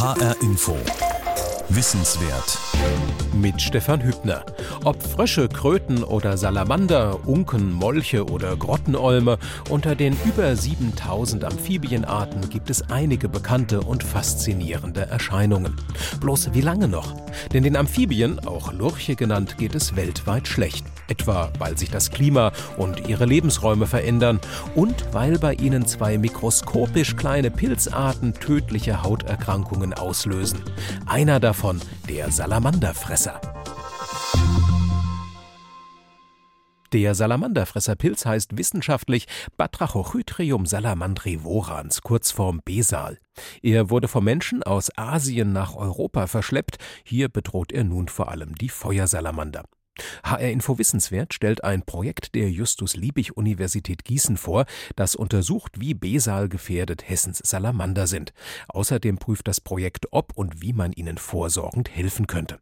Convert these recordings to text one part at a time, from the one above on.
HR Info. Wissenswert. Mit Stefan Hübner. Ob Frösche, Kröten oder Salamander, Unken, Molche oder Grottenolme, unter den über 7000 Amphibienarten gibt es einige bekannte und faszinierende Erscheinungen. Bloß wie lange noch? Denn den Amphibien, auch Lurche genannt, geht es weltweit schlecht etwa weil sich das Klima und ihre Lebensräume verändern und weil bei ihnen zwei mikroskopisch kleine Pilzarten tödliche Hauterkrankungen auslösen. Einer davon der Salamanderfresser. Der Salamanderfresserpilz heißt wissenschaftlich Batrachochytrium salamandrivorans, Kurzform Besal. Er wurde vom Menschen aus Asien nach Europa verschleppt. Hier bedroht er nun vor allem die Feuersalamander. HR Info Wissenswert stellt ein Projekt der Justus-Liebig-Universität Gießen vor, das untersucht, wie Besal gefährdet Hessens Salamander sind. Außerdem prüft das Projekt, ob und wie man ihnen vorsorgend helfen könnte.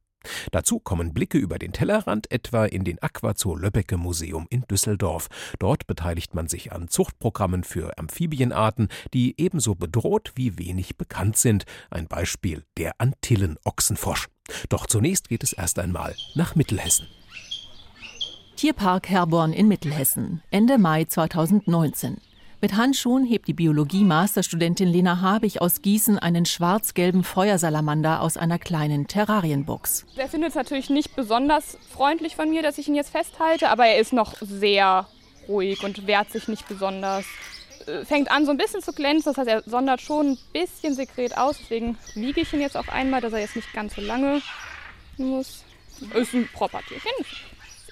Dazu kommen Blicke über den Tellerrand, etwa in den Aquazoo Löbbecke Museum in Düsseldorf. Dort beteiligt man sich an Zuchtprogrammen für Amphibienarten, die ebenso bedroht wie wenig bekannt sind. Ein Beispiel der Antillen-Ochsenfrosch. Doch zunächst geht es erst einmal nach Mittelhessen. Tierpark Herborn in Mittelhessen, Ende Mai 2019. Mit Handschuhen hebt die Biologie-Masterstudentin Lena Habich aus Gießen einen schwarz-gelben Feuersalamander aus einer kleinen Terrarienbox. Er findet es natürlich nicht besonders freundlich von mir, dass ich ihn jetzt festhalte, aber er ist noch sehr ruhig und wehrt sich nicht besonders. Äh, fängt an so ein bisschen zu glänzen, das heißt, er sondert schon ein bisschen Sekret aus, deswegen wiege ich ihn jetzt auch einmal, dass er jetzt nicht ganz so lange muss. Ist ein Propertierchen,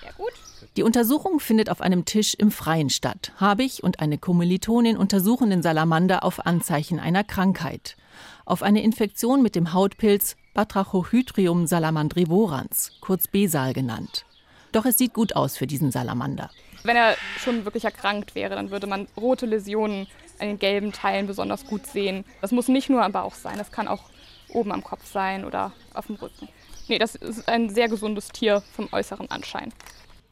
sehr gut. Die Untersuchung findet auf einem Tisch im Freien statt. Habich und eine Kommilitonin untersuchen den Salamander auf Anzeichen einer Krankheit. Auf eine Infektion mit dem Hautpilz Batrachohydrium salamandrivorans, kurz Besal genannt. Doch es sieht gut aus für diesen Salamander. Wenn er schon wirklich erkrankt wäre, dann würde man rote Läsionen an den gelben Teilen besonders gut sehen. Das muss nicht nur am Bauch sein, das kann auch oben am Kopf sein oder auf dem Rücken. Nee, das ist ein sehr gesundes Tier vom äußeren Anschein.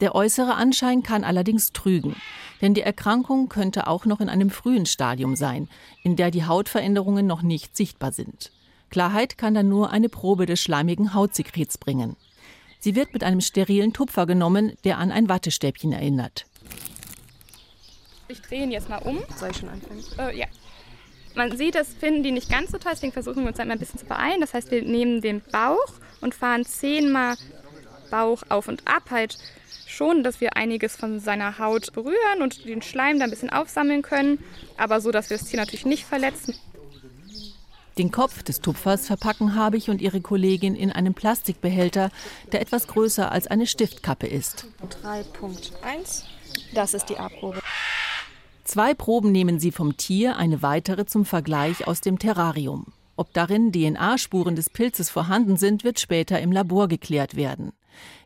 Der äußere Anschein kann allerdings trügen, denn die Erkrankung könnte auch noch in einem frühen Stadium sein, in der die Hautveränderungen noch nicht sichtbar sind. Klarheit kann dann nur eine Probe des schleimigen Hautsekrets bringen. Sie wird mit einem sterilen Tupfer genommen, der an ein Wattestäbchen erinnert. Ich drehe ihn jetzt mal um. Soll ich schon anfangen? Äh, ja. Man sieht, das finden die nicht ganz so toll, deswegen versuchen wir uns einmal ein bisschen zu beeilen. Das heißt, wir nehmen den Bauch und fahren zehnmal Bauch auf und ab, halt schon, dass wir einiges von seiner Haut berühren und den Schleim da ein bisschen aufsammeln können, aber so, dass wir das Tier natürlich nicht verletzen. Den Kopf des Tupfers verpacken Habich und ihre Kollegin in einem Plastikbehälter, der etwas größer als eine Stiftkappe ist. 3.1, das ist die A-Probe. Zwei Proben nehmen sie vom Tier, eine weitere zum Vergleich aus dem Terrarium. Ob darin DNA-Spuren des Pilzes vorhanden sind, wird später im Labor geklärt werden.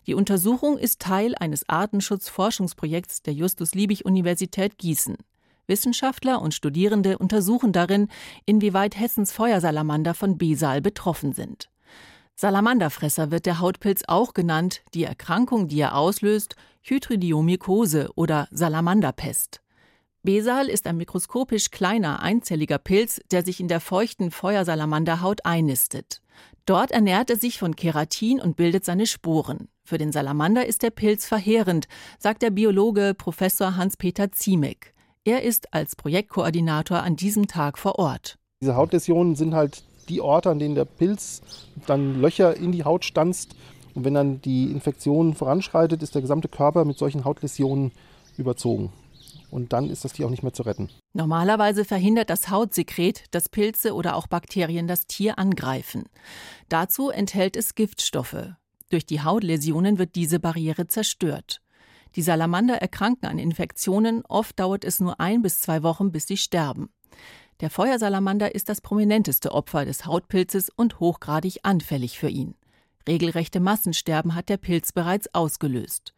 Die Untersuchung ist Teil eines Artenschutzforschungsprojekts der Justus-Liebig-Universität Gießen. Wissenschaftler und Studierende untersuchen darin, inwieweit Hessens Feuersalamander von Besal betroffen sind. Salamanderfresser wird der Hautpilz auch genannt, die Erkrankung, die er auslöst, Hydridiomykose oder Salamanderpest. Besal ist ein mikroskopisch kleiner, einzelliger Pilz, der sich in der feuchten Feuersalamanderhaut einnistet. Dort ernährt er sich von Keratin und bildet seine Sporen. Für den Salamander ist der Pilz verheerend, sagt der Biologe Professor Hans-Peter Ziemek. Er ist als Projektkoordinator an diesem Tag vor Ort. Diese Hautläsionen sind halt die Orte, an denen der Pilz dann Löcher in die Haut stanzt. Und wenn dann die Infektion voranschreitet, ist der gesamte Körper mit solchen Hautläsionen überzogen und dann ist das Tier auch nicht mehr zu retten. Normalerweise verhindert das Hautsekret, dass Pilze oder auch Bakterien das Tier angreifen. Dazu enthält es Giftstoffe. Durch die Hautläsionen wird diese Barriere zerstört. Die Salamander erkranken an Infektionen, oft dauert es nur ein bis zwei Wochen, bis sie sterben. Der Feuersalamander ist das prominenteste Opfer des Hautpilzes und hochgradig anfällig für ihn. Regelrechte Massensterben hat der Pilz bereits ausgelöst.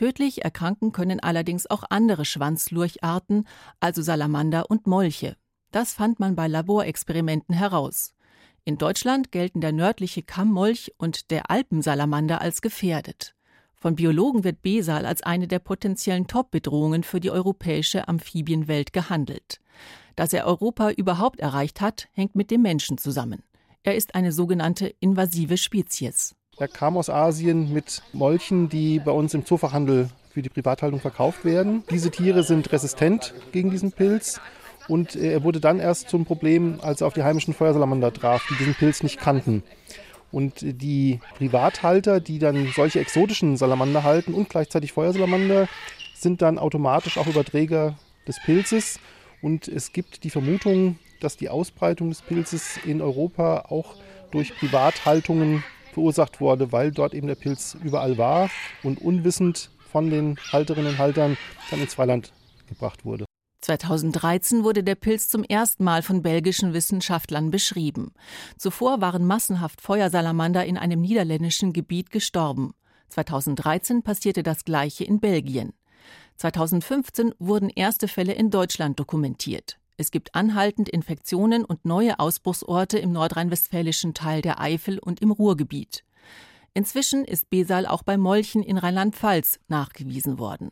Tödlich erkranken können allerdings auch andere Schwanzlurcharten, also Salamander und Molche. Das fand man bei Laborexperimenten heraus. In Deutschland gelten der nördliche Kammmolch und der Alpensalamander als gefährdet. Von Biologen wird Besal als eine der potenziellen Top-Bedrohungen für die europäische Amphibienwelt gehandelt. Dass er Europa überhaupt erreicht hat, hängt mit dem Menschen zusammen. Er ist eine sogenannte invasive Spezies. Er kam aus Asien mit Molchen, die bei uns im Zoofachhandel für die Privathaltung verkauft werden. Diese Tiere sind resistent gegen diesen Pilz und er wurde dann erst zum Problem, als er auf die heimischen Feuersalamander traf, die diesen Pilz nicht kannten. Und die Privathalter, die dann solche exotischen Salamander halten und gleichzeitig Feuersalamander, sind dann automatisch auch Überträger des Pilzes. Und es gibt die Vermutung, dass die Ausbreitung des Pilzes in Europa auch durch Privathaltungen verursacht wurde, weil dort eben der Pilz überall war und unwissend von den Halterinnen und Haltern dann ins Freiland gebracht wurde. 2013 wurde der Pilz zum ersten Mal von belgischen Wissenschaftlern beschrieben. Zuvor waren massenhaft Feuersalamander in einem niederländischen Gebiet gestorben. 2013 passierte das gleiche in Belgien. 2015 wurden erste Fälle in Deutschland dokumentiert. Es gibt anhaltend Infektionen und neue Ausbruchsorte im nordrhein-westfälischen Teil der Eifel und im Ruhrgebiet. Inzwischen ist Besal auch bei Molchen in Rheinland-Pfalz nachgewiesen worden.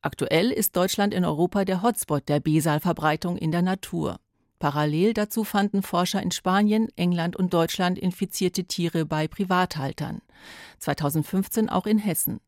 Aktuell ist Deutschland in Europa der Hotspot der Besal-Verbreitung in der Natur. Parallel dazu fanden Forscher in Spanien, England und Deutschland infizierte Tiere bei Privathaltern. 2015 auch in Hessen.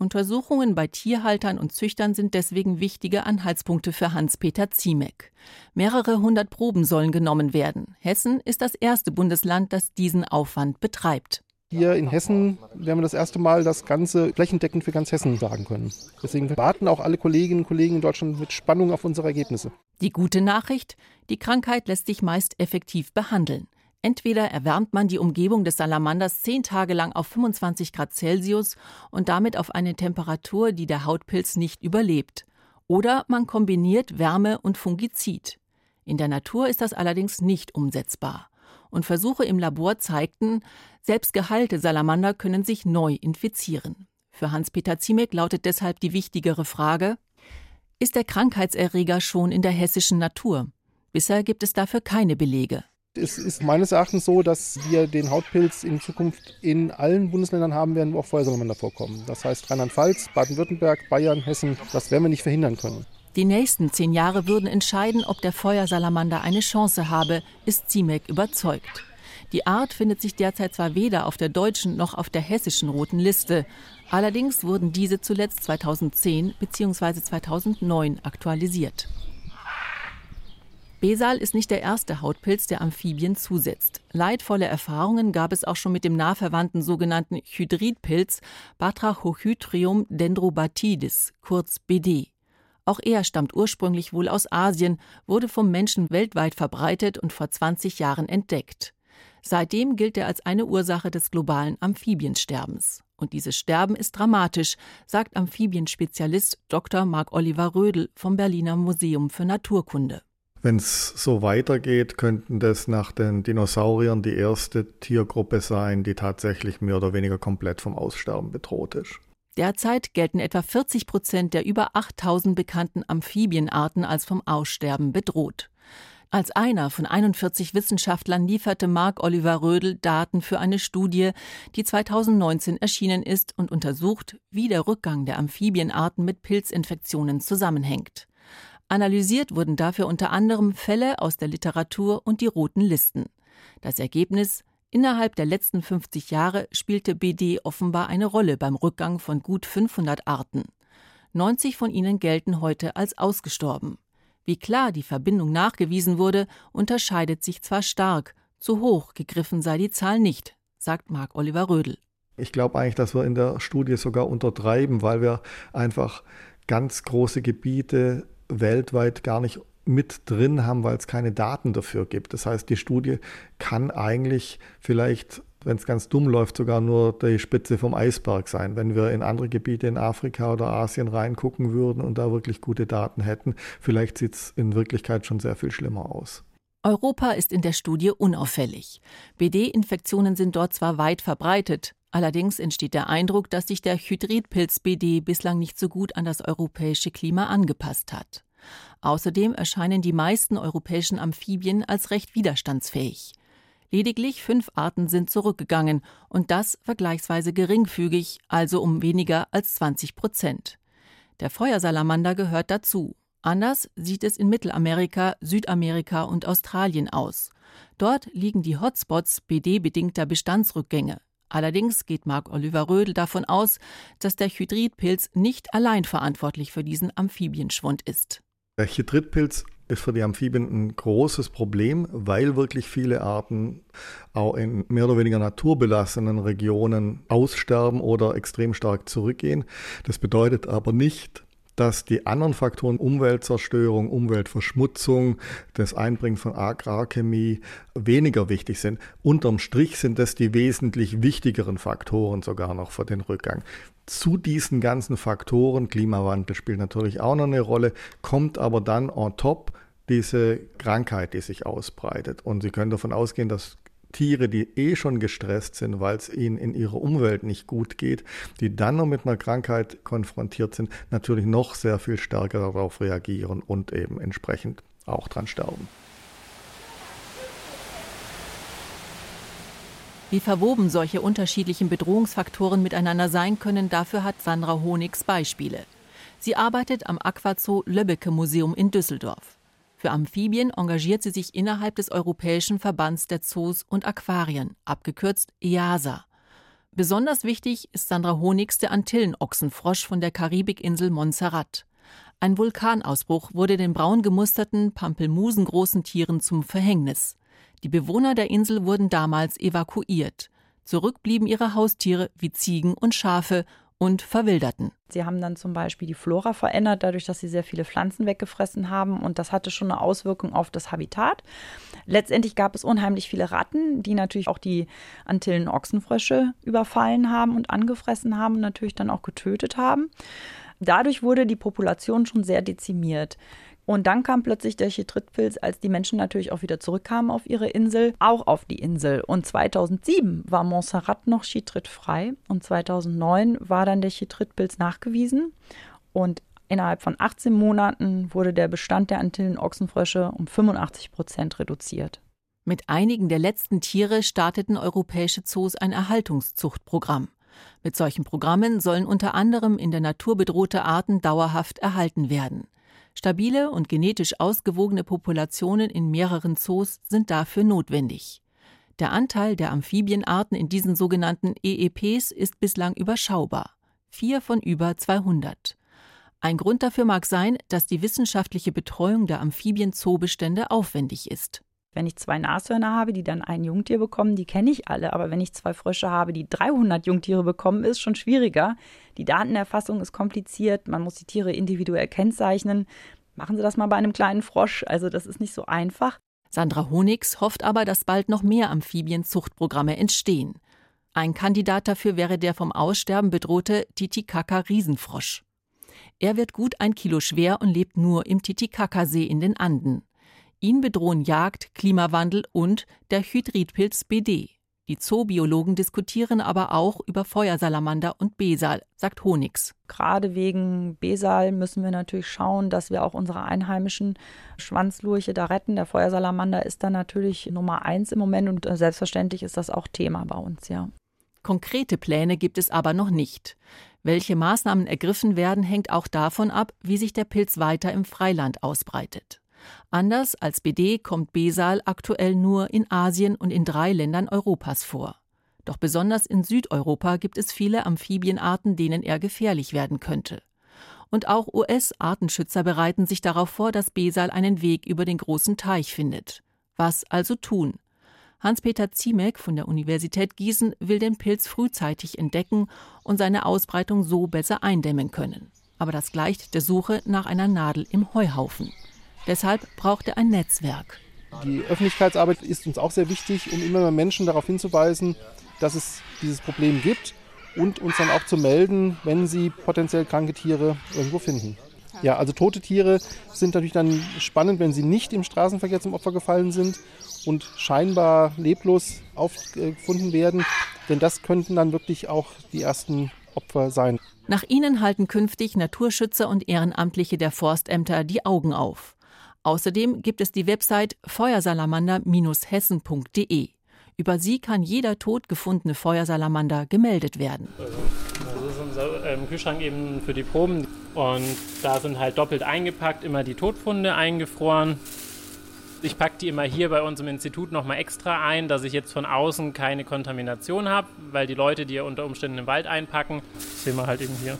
Untersuchungen bei Tierhaltern und Züchtern sind deswegen wichtige Anhaltspunkte für Hans-Peter Ziemek. Mehrere hundert Proben sollen genommen werden. Hessen ist das erste Bundesland, das diesen Aufwand betreibt. Hier in Hessen werden wir das erste Mal das Ganze flächendeckend für ganz Hessen sagen können. Deswegen warten auch alle Kolleginnen und Kollegen in Deutschland mit Spannung auf unsere Ergebnisse. Die gute Nachricht, die Krankheit lässt sich meist effektiv behandeln. Entweder erwärmt man die Umgebung des Salamanders zehn Tage lang auf 25 Grad Celsius und damit auf eine Temperatur, die der Hautpilz nicht überlebt. Oder man kombiniert Wärme und Fungizid. In der Natur ist das allerdings nicht umsetzbar. Und Versuche im Labor zeigten, selbst geheilte Salamander können sich neu infizieren. Für Hans-Peter Ziemek lautet deshalb die wichtigere Frage: Ist der Krankheitserreger schon in der hessischen Natur? Bisher gibt es dafür keine Belege. Es ist meines Erachtens so, dass wir den Hautpilz in Zukunft in allen Bundesländern haben werden, wo auch Feuersalamander vorkommen. Das heißt Rheinland-Pfalz, Baden-Württemberg, Bayern, Hessen. Das werden wir nicht verhindern können. Die nächsten zehn Jahre würden entscheiden, ob der Feuersalamander eine Chance habe, ist Ziemek überzeugt. Die Art findet sich derzeit zwar weder auf der deutschen noch auf der hessischen roten Liste. Allerdings wurden diese zuletzt 2010 bzw. 2009 aktualisiert. Besal ist nicht der erste Hautpilz, der Amphibien zusetzt. Leidvolle Erfahrungen gab es auch schon mit dem nahverwandten sogenannten Hydridpilz Batrachohydrium dendrobatidis, kurz BD. Auch er stammt ursprünglich wohl aus Asien, wurde vom Menschen weltweit verbreitet und vor 20 Jahren entdeckt. Seitdem gilt er als eine Ursache des globalen Amphibiensterbens. Und dieses Sterben ist dramatisch, sagt Amphibienspezialist Dr. Marc Oliver Rödel vom Berliner Museum für Naturkunde. Wenn es so weitergeht, könnten das nach den Dinosauriern die erste Tiergruppe sein, die tatsächlich mehr oder weniger komplett vom Aussterben bedroht ist. Derzeit gelten etwa 40 Prozent der über 8000 bekannten Amphibienarten als vom Aussterben bedroht. Als einer von 41 Wissenschaftlern lieferte Marc Oliver Rödel Daten für eine Studie, die 2019 erschienen ist und untersucht, wie der Rückgang der Amphibienarten mit Pilzinfektionen zusammenhängt. Analysiert wurden dafür unter anderem Fälle aus der Literatur und die roten Listen. Das Ergebnis Innerhalb der letzten 50 Jahre spielte BD offenbar eine Rolle beim Rückgang von gut 500 Arten. 90 von ihnen gelten heute als ausgestorben. Wie klar die Verbindung nachgewiesen wurde, unterscheidet sich zwar stark, zu hoch gegriffen sei die Zahl nicht, sagt Marc Oliver Rödel. Ich glaube eigentlich, dass wir in der Studie sogar untertreiben, weil wir einfach ganz große Gebiete weltweit gar nicht mit drin haben, weil es keine Daten dafür gibt. Das heißt, die Studie kann eigentlich vielleicht, wenn es ganz dumm läuft, sogar nur die Spitze vom Eisberg sein. Wenn wir in andere Gebiete in Afrika oder Asien reingucken würden und da wirklich gute Daten hätten, vielleicht sieht es in Wirklichkeit schon sehr viel schlimmer aus. Europa ist in der Studie unauffällig. BD-Infektionen sind dort zwar weit verbreitet, allerdings entsteht der Eindruck, dass sich der Hydridpilz BD bislang nicht so gut an das europäische Klima angepasst hat. Außerdem erscheinen die meisten europäischen Amphibien als recht widerstandsfähig. Lediglich fünf Arten sind zurückgegangen und das vergleichsweise geringfügig, also um weniger als 20 Prozent. Der Feuersalamander gehört dazu. Anders sieht es in Mittelamerika, Südamerika und Australien aus. Dort liegen die Hotspots BD-bedingter Bestandsrückgänge. Allerdings geht Marc Oliver Rödel davon aus, dass der Hydridpilz nicht allein verantwortlich für diesen Amphibienschwund ist. Der Hydridpilz ist für die Amphibien ein großes Problem, weil wirklich viele Arten auch in mehr oder weniger naturbelassenen Regionen aussterben oder extrem stark zurückgehen. Das bedeutet aber nicht, dass die anderen Faktoren Umweltzerstörung, Umweltverschmutzung, das Einbringen von Agrarchemie weniger wichtig sind. Unterm Strich sind das die wesentlich wichtigeren Faktoren sogar noch für den Rückgang. Zu diesen ganzen Faktoren, Klimawandel spielt natürlich auch noch eine Rolle, kommt aber dann on top diese Krankheit, die sich ausbreitet. Und Sie können davon ausgehen, dass Tiere, die eh schon gestresst sind, weil es ihnen in ihrer Umwelt nicht gut geht, die dann noch mit einer Krankheit konfrontiert sind, natürlich noch sehr viel stärker darauf reagieren und eben entsprechend auch dran sterben. Wie verwoben solche unterschiedlichen Bedrohungsfaktoren miteinander sein können, dafür hat Sandra Honigs Beispiele. Sie arbeitet am Aquazoo Löbbecke Museum in Düsseldorf. Für Amphibien engagiert sie sich innerhalb des Europäischen Verbands der Zoos und Aquarien, abgekürzt EASA. Besonders wichtig ist Sandra Honigs der Antillenochsenfrosch von der Karibikinsel Montserrat. Ein Vulkanausbruch wurde den braun gemusterten, pampelmusengroßen Tieren zum Verhängnis. Die Bewohner der Insel wurden damals evakuiert. Zurück blieben ihre Haustiere wie Ziegen und Schafe und verwilderten. Sie haben dann zum Beispiel die Flora verändert, dadurch, dass sie sehr viele Pflanzen weggefressen haben. Und das hatte schon eine Auswirkung auf das Habitat. Letztendlich gab es unheimlich viele Ratten, die natürlich auch die Antillen-Ochsenfrösche überfallen haben und angefressen haben und natürlich dann auch getötet haben. Dadurch wurde die Population schon sehr dezimiert. Und dann kam plötzlich der Chytridpilz, als die Menschen natürlich auch wieder zurückkamen auf ihre Insel, auch auf die Insel. Und 2007 war Montserrat noch chytridfrei und 2009 war dann der Chytridpilz nachgewiesen. Und innerhalb von 18 Monaten wurde der Bestand der Antillen-Ochsenfrösche um 85 Prozent reduziert. Mit einigen der letzten Tiere starteten europäische Zoos ein Erhaltungszuchtprogramm. Mit solchen Programmen sollen unter anderem in der Natur bedrohte Arten dauerhaft erhalten werden. Stabile und genetisch ausgewogene Populationen in mehreren Zoos sind dafür notwendig. Der Anteil der Amphibienarten in diesen sogenannten EEPs ist bislang überschaubar. Vier von über 200. Ein Grund dafür mag sein, dass die wissenschaftliche Betreuung der Amphibien-Zoobestände aufwendig ist. Wenn ich zwei Nashörner habe, die dann ein Jungtier bekommen, die kenne ich alle. Aber wenn ich zwei Frösche habe, die 300 Jungtiere bekommen, ist schon schwieriger. Die Datenerfassung ist kompliziert. Man muss die Tiere individuell kennzeichnen. Machen Sie das mal bei einem kleinen Frosch. Also das ist nicht so einfach. Sandra Honigs hofft aber, dass bald noch mehr Amphibienzuchtprogramme entstehen. Ein Kandidat dafür wäre der vom Aussterben bedrohte Titicaca-Riesenfrosch. Er wird gut ein Kilo schwer und lebt nur im Titicaca-See in den Anden. Ihn bedrohen Jagd, Klimawandel und der Hydridpilz BD. Die Zoobiologen diskutieren aber auch über Feuersalamander und Besal, sagt Honigs. Gerade wegen Besal müssen wir natürlich schauen, dass wir auch unsere einheimischen Schwanzlurche da retten. Der Feuersalamander ist da natürlich Nummer eins im Moment und äh, selbstverständlich ist das auch Thema bei uns, ja. Konkrete Pläne gibt es aber noch nicht. Welche Maßnahmen ergriffen werden, hängt auch davon ab, wie sich der Pilz weiter im Freiland ausbreitet. Anders als BD kommt Besal aktuell nur in Asien und in drei Ländern Europas vor. Doch besonders in Südeuropa gibt es viele Amphibienarten, denen er gefährlich werden könnte. Und auch US-Artenschützer bereiten sich darauf vor, dass Besal einen Weg über den großen Teich findet. Was also tun? Hans-Peter Ziemek von der Universität Gießen will den Pilz frühzeitig entdecken und seine Ausbreitung so besser eindämmen können. Aber das gleicht der Suche nach einer Nadel im Heuhaufen. Deshalb braucht er ein Netzwerk. Die Öffentlichkeitsarbeit ist uns auch sehr wichtig, um immer mehr Menschen darauf hinzuweisen, dass es dieses Problem gibt und uns dann auch zu melden, wenn sie potenziell kranke Tiere irgendwo finden. Ja, also tote Tiere sind natürlich dann spannend, wenn sie nicht im Straßenverkehr zum Opfer gefallen sind und scheinbar leblos aufgefunden werden, denn das könnten dann wirklich auch die ersten Opfer sein. Nach ihnen halten künftig Naturschützer und Ehrenamtliche der Forstämter die Augen auf. Außerdem gibt es die Website feuersalamander-hessen.de. Über sie kann jeder tot gefundene Feuersalamander gemeldet werden. Das ist unser im Kühlschrank eben für die Proben und da sind halt doppelt eingepackt immer die Todfunde eingefroren. Ich packe die immer hier bei uns im Institut nochmal extra ein, dass ich jetzt von außen keine Kontamination habe, weil die Leute, die ja unter Umständen im Wald einpacken, das sehen wir halt eben hier.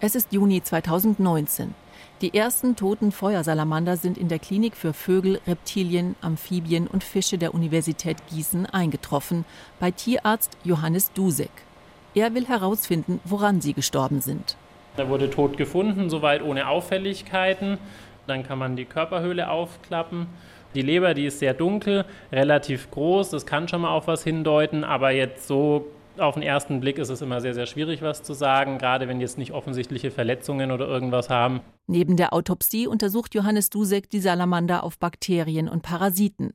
Es ist Juni 2019. Die ersten toten Feuersalamander sind in der Klinik für Vögel, Reptilien, Amphibien und Fische der Universität Gießen eingetroffen, bei Tierarzt Johannes Dusek. Er will herausfinden, woran sie gestorben sind. Er wurde tot gefunden, soweit ohne Auffälligkeiten. Dann kann man die Körperhöhle aufklappen. Die Leber, die ist sehr dunkel, relativ groß, das kann schon mal auf was hindeuten, aber jetzt so auf den ersten Blick ist es immer sehr, sehr schwierig, was zu sagen, gerade wenn jetzt nicht offensichtliche Verletzungen oder irgendwas haben. Neben der Autopsie untersucht Johannes Dusek die Salamander auf Bakterien und Parasiten.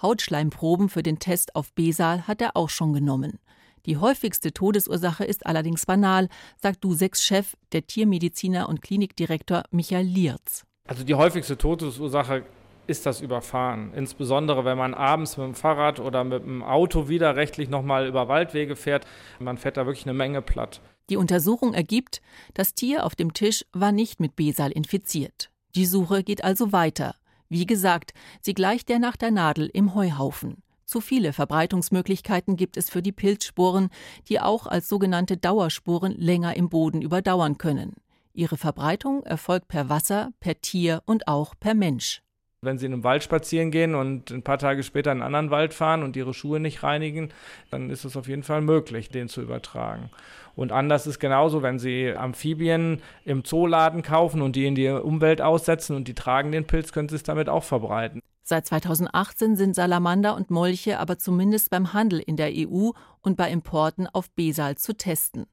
Hautschleimproben für den Test auf Besal hat er auch schon genommen. Die häufigste Todesursache ist allerdings banal, sagt Duseks Chef, der Tiermediziner und Klinikdirektor Michael Lierz. Also die häufigste Todesursache ist das Überfahren. Insbesondere wenn man abends mit dem Fahrrad oder mit dem Auto widerrechtlich nochmal über Waldwege fährt. Man fährt da wirklich eine Menge platt. Die Untersuchung ergibt, das Tier auf dem Tisch war nicht mit Besal infiziert. Die Suche geht also weiter. Wie gesagt, sie gleicht der nach der Nadel im Heuhaufen. Zu viele Verbreitungsmöglichkeiten gibt es für die Pilzsporen, die auch als sogenannte Dauerspuren länger im Boden überdauern können. Ihre Verbreitung erfolgt per Wasser, per Tier und auch per Mensch. Wenn Sie in einem Wald spazieren gehen und ein paar Tage später in einen anderen Wald fahren und Ihre Schuhe nicht reinigen, dann ist es auf jeden Fall möglich, den zu übertragen. Und anders ist genauso, wenn Sie Amphibien im Zooladen kaufen und die in die Umwelt aussetzen und die tragen den Pilz, können Sie es damit auch verbreiten. Seit 2018 sind Salamander und Molche aber zumindest beim Handel in der EU und bei Importen auf Besal zu testen.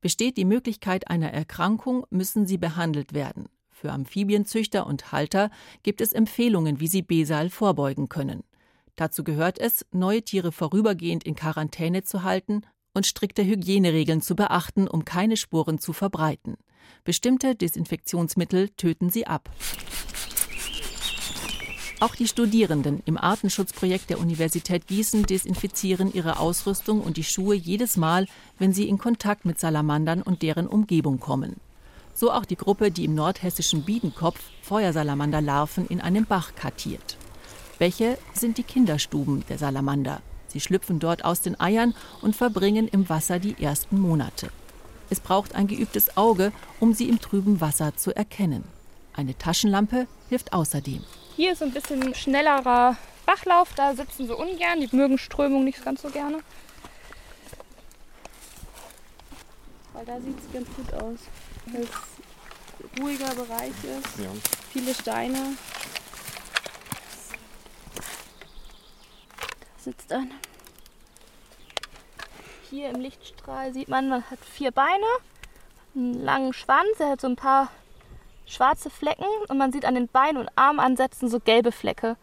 Besteht die Möglichkeit einer Erkrankung, müssen sie behandelt werden. Für Amphibienzüchter und Halter gibt es Empfehlungen, wie sie Besal vorbeugen können. Dazu gehört es, neue Tiere vorübergehend in Quarantäne zu halten und strikte Hygieneregeln zu beachten, um keine Spuren zu verbreiten. Bestimmte Desinfektionsmittel töten sie ab. Auch die Studierenden im Artenschutzprojekt der Universität Gießen desinfizieren ihre Ausrüstung und die Schuhe jedes Mal, wenn sie in Kontakt mit Salamandern und deren Umgebung kommen. So auch die Gruppe, die im nordhessischen Biedenkopf Feuersalamanderlarven in einem Bach kartiert. Bäche sind die Kinderstuben der Salamander. Sie schlüpfen dort aus den Eiern und verbringen im Wasser die ersten Monate. Es braucht ein geübtes Auge, um sie im trüben Wasser zu erkennen. Eine Taschenlampe hilft außerdem. Hier ist ein bisschen schnellerer Bachlauf, da sitzen sie ungern, die mögen Strömung nicht ganz so gerne. Weil da sieht es ganz gut aus weil es ruhiger Bereich ist. Ja. Viele Steine. Da sitzt einer. Hier im Lichtstrahl sieht man, man hat vier Beine, einen langen Schwanz, er hat so ein paar schwarze Flecken und man sieht an den Beinen und Armansätzen so gelbe Flecke.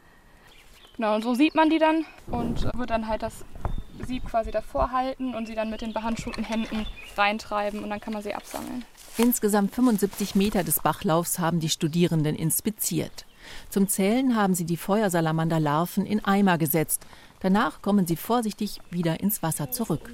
Genau, und so sieht man die dann und wird dann halt das Sieb quasi davor halten und sie dann mit den behandschuhten Händen reintreiben und dann kann man sie absammeln. Insgesamt 75 Meter des Bachlaufs haben die Studierenden inspiziert. Zum Zählen haben sie die Feuersalamanderlarven in Eimer gesetzt. Danach kommen sie vorsichtig wieder ins Wasser zurück.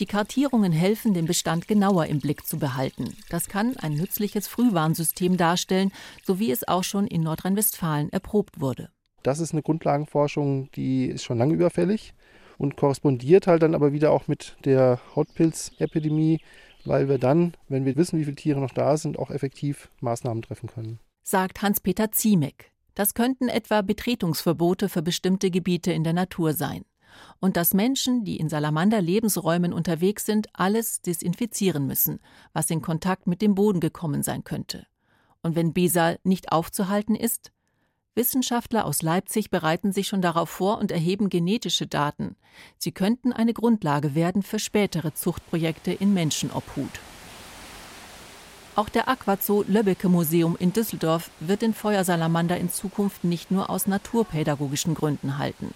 Die Kartierungen helfen, den Bestand genauer im Blick zu behalten. Das kann ein nützliches Frühwarnsystem darstellen, so wie es auch schon in Nordrhein-Westfalen erprobt wurde. Das ist eine Grundlagenforschung, die ist schon lange überfällig und korrespondiert halt dann aber wieder auch mit der Hautpilzepidemie, weil wir dann, wenn wir wissen, wie viele Tiere noch da sind, auch effektiv Maßnahmen treffen können. Sagt Hans-Peter Ziemek. Das könnten etwa Betretungsverbote für bestimmte Gebiete in der Natur sein. Und dass Menschen, die in Salamander-Lebensräumen unterwegs sind, alles desinfizieren müssen, was in Kontakt mit dem Boden gekommen sein könnte. Und wenn Besal nicht aufzuhalten ist, Wissenschaftler aus Leipzig bereiten sich schon darauf vor und erheben genetische Daten. Sie könnten eine Grundlage werden für spätere Zuchtprojekte in Menschenobhut. Auch der Aquazoo Löbbecke Museum in Düsseldorf wird den Feuersalamander in Zukunft nicht nur aus naturpädagogischen Gründen halten.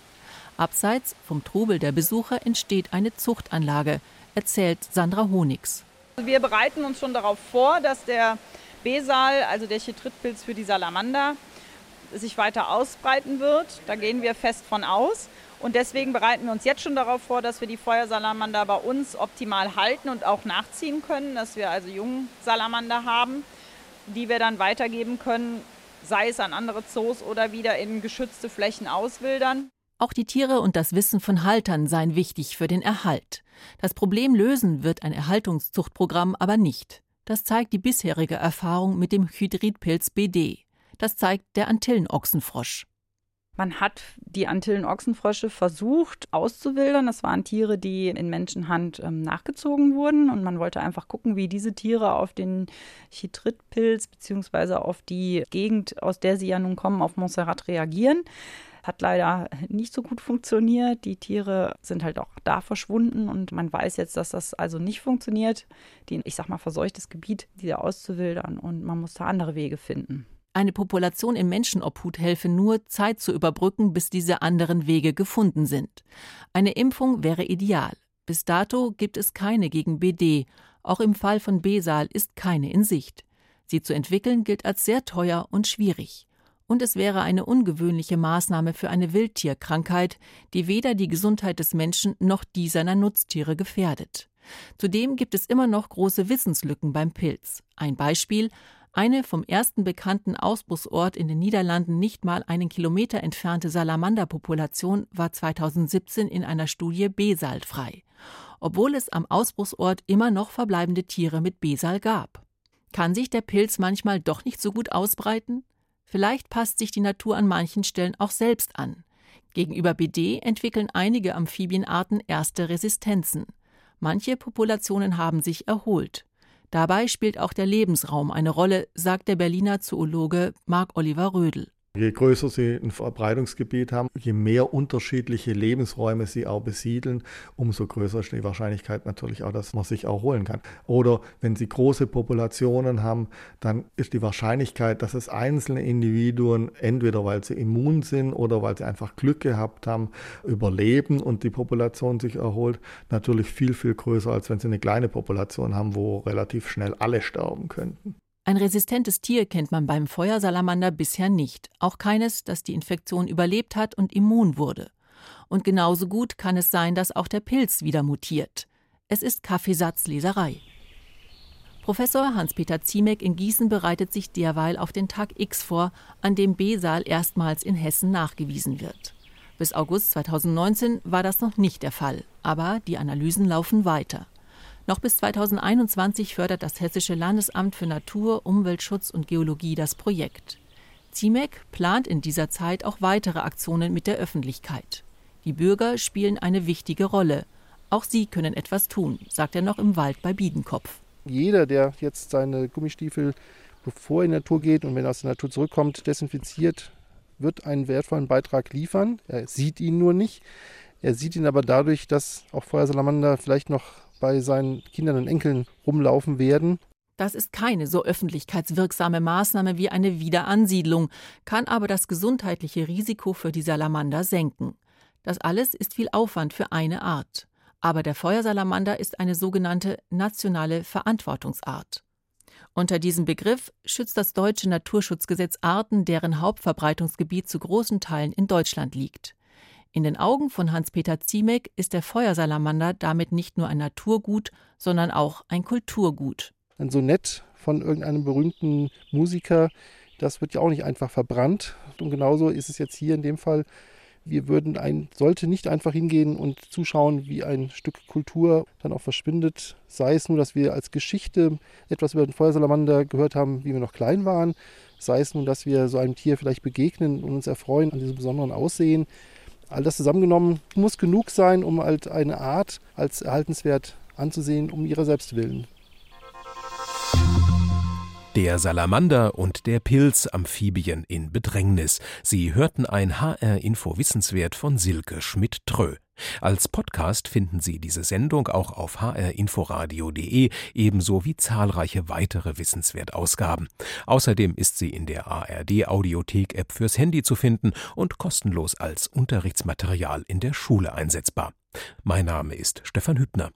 Abseits vom Trubel der Besucher entsteht eine Zuchtanlage, erzählt Sandra Honigs. Wir bereiten uns schon darauf vor, dass der Besal, also der Chitritpilz für die Salamander, sich weiter ausbreiten wird. Da gehen wir fest von aus. Und deswegen bereiten wir uns jetzt schon darauf vor, dass wir die Feuersalamander bei uns optimal halten und auch nachziehen können, dass wir also jungen Salamander haben, die wir dann weitergeben können, sei es an andere Zoos oder wieder in geschützte Flächen auswildern. Auch die Tiere und das Wissen von Haltern seien wichtig für den Erhalt. Das Problem lösen wird ein Erhaltungszuchtprogramm aber nicht. Das zeigt die bisherige Erfahrung mit dem Hydridpilz BD. Das zeigt der Antillenochsenfrosch. Man hat die Antillenochsenfrösche versucht auszuwildern. Das waren Tiere, die in Menschenhand ähm, nachgezogen wurden. Und man wollte einfach gucken, wie diese Tiere auf den Chitritpilz beziehungsweise auf die Gegend, aus der sie ja nun kommen, auf Montserrat reagieren. Hat leider nicht so gut funktioniert. Die Tiere sind halt auch da verschwunden und man weiß jetzt, dass das also nicht funktioniert, die, ich sag mal, verseuchtes Gebiet wieder auszuwildern und man muss da andere Wege finden. Eine Population in Menschenobhut helfe nur, Zeit zu überbrücken, bis diese anderen Wege gefunden sind. Eine Impfung wäre ideal. Bis dato gibt es keine gegen BD. Auch im Fall von Besal ist keine in Sicht. Sie zu entwickeln gilt als sehr teuer und schwierig und es wäre eine ungewöhnliche Maßnahme für eine Wildtierkrankheit, die weder die Gesundheit des Menschen noch die seiner Nutztiere gefährdet. Zudem gibt es immer noch große Wissenslücken beim Pilz. Ein Beispiel eine vom ersten bekannten Ausbruchsort in den Niederlanden nicht mal einen Kilometer entfernte Salamanderpopulation war 2017 in einer Studie besalfrei, obwohl es am Ausbruchsort immer noch verbleibende Tiere mit Besal gab. Kann sich der Pilz manchmal doch nicht so gut ausbreiten? Vielleicht passt sich die Natur an manchen Stellen auch selbst an. Gegenüber BD entwickeln einige Amphibienarten erste Resistenzen. Manche Populationen haben sich erholt. Dabei spielt auch der Lebensraum eine Rolle, sagt der Berliner Zoologe Marc Oliver Rödel. Je größer sie ein Verbreitungsgebiet haben, je mehr unterschiedliche Lebensräume sie auch besiedeln, umso größer ist die Wahrscheinlichkeit natürlich auch, dass man sich erholen kann. Oder wenn sie große Populationen haben, dann ist die Wahrscheinlichkeit, dass es einzelne Individuen, entweder weil sie immun sind oder weil sie einfach Glück gehabt haben, überleben und die Population sich erholt, natürlich viel, viel größer, als wenn sie eine kleine Population haben, wo relativ schnell alle sterben könnten. Ein resistentes Tier kennt man beim Feuersalamander bisher nicht, auch keines, das die Infektion überlebt hat und immun wurde. Und genauso gut kann es sein, dass auch der Pilz wieder mutiert. Es ist Kaffeesatzleserei. Professor Hans-Peter Ziemek in Gießen bereitet sich derweil auf den Tag X vor, an dem B-Saal erstmals in Hessen nachgewiesen wird. Bis August 2019 war das noch nicht der Fall, aber die Analysen laufen weiter. Noch bis 2021 fördert das Hessische Landesamt für Natur, Umweltschutz und Geologie das Projekt. CIMEC plant in dieser Zeit auch weitere Aktionen mit der Öffentlichkeit. Die Bürger spielen eine wichtige Rolle. Auch sie können etwas tun, sagt er noch im Wald bei Biedenkopf. Jeder, der jetzt seine Gummistiefel, bevor er in die Natur geht und wenn er aus der Natur zurückkommt, desinfiziert, wird einen wertvollen Beitrag liefern. Er sieht ihn nur nicht. Er sieht ihn aber dadurch, dass auch Feuersalamander vielleicht noch bei seinen Kindern und Enkeln rumlaufen werden. Das ist keine so öffentlichkeitswirksame Maßnahme wie eine Wiederansiedlung, kann aber das gesundheitliche Risiko für die Salamander senken. Das alles ist viel Aufwand für eine Art. Aber der Feuersalamander ist eine sogenannte nationale Verantwortungsart. Unter diesem Begriff schützt das deutsche Naturschutzgesetz Arten, deren Hauptverbreitungsgebiet zu großen Teilen in Deutschland liegt. In den Augen von Hans-Peter Ziemek ist der Feuersalamander damit nicht nur ein Naturgut, sondern auch ein Kulturgut. Ein Sonett von irgendeinem berühmten Musiker, das wird ja auch nicht einfach verbrannt. Und genauso ist es jetzt hier in dem Fall. Wir würden ein, sollte nicht einfach hingehen und zuschauen, wie ein Stück Kultur dann auch verschwindet. Sei es nur, dass wir als Geschichte etwas über den Feuersalamander gehört haben, wie wir noch klein waren. Sei es nun, dass wir so einem Tier vielleicht begegnen und uns erfreuen an diesem besonderen Aussehen. All das zusammengenommen muss genug sein, um halt eine Art als erhaltenswert anzusehen, um ihrer selbst willen. Der Salamander und der Pilz Amphibien in Bedrängnis. Sie hörten ein HR Info Wissenswert von Silke Schmidt-Trö. Als Podcast finden Sie diese Sendung auch auf hrinforadio.de ebenso wie zahlreiche weitere Wissenswertausgaben. Außerdem ist sie in der ARD Audiothek App fürs Handy zu finden und kostenlos als Unterrichtsmaterial in der Schule einsetzbar. Mein Name ist Stefan Hübner.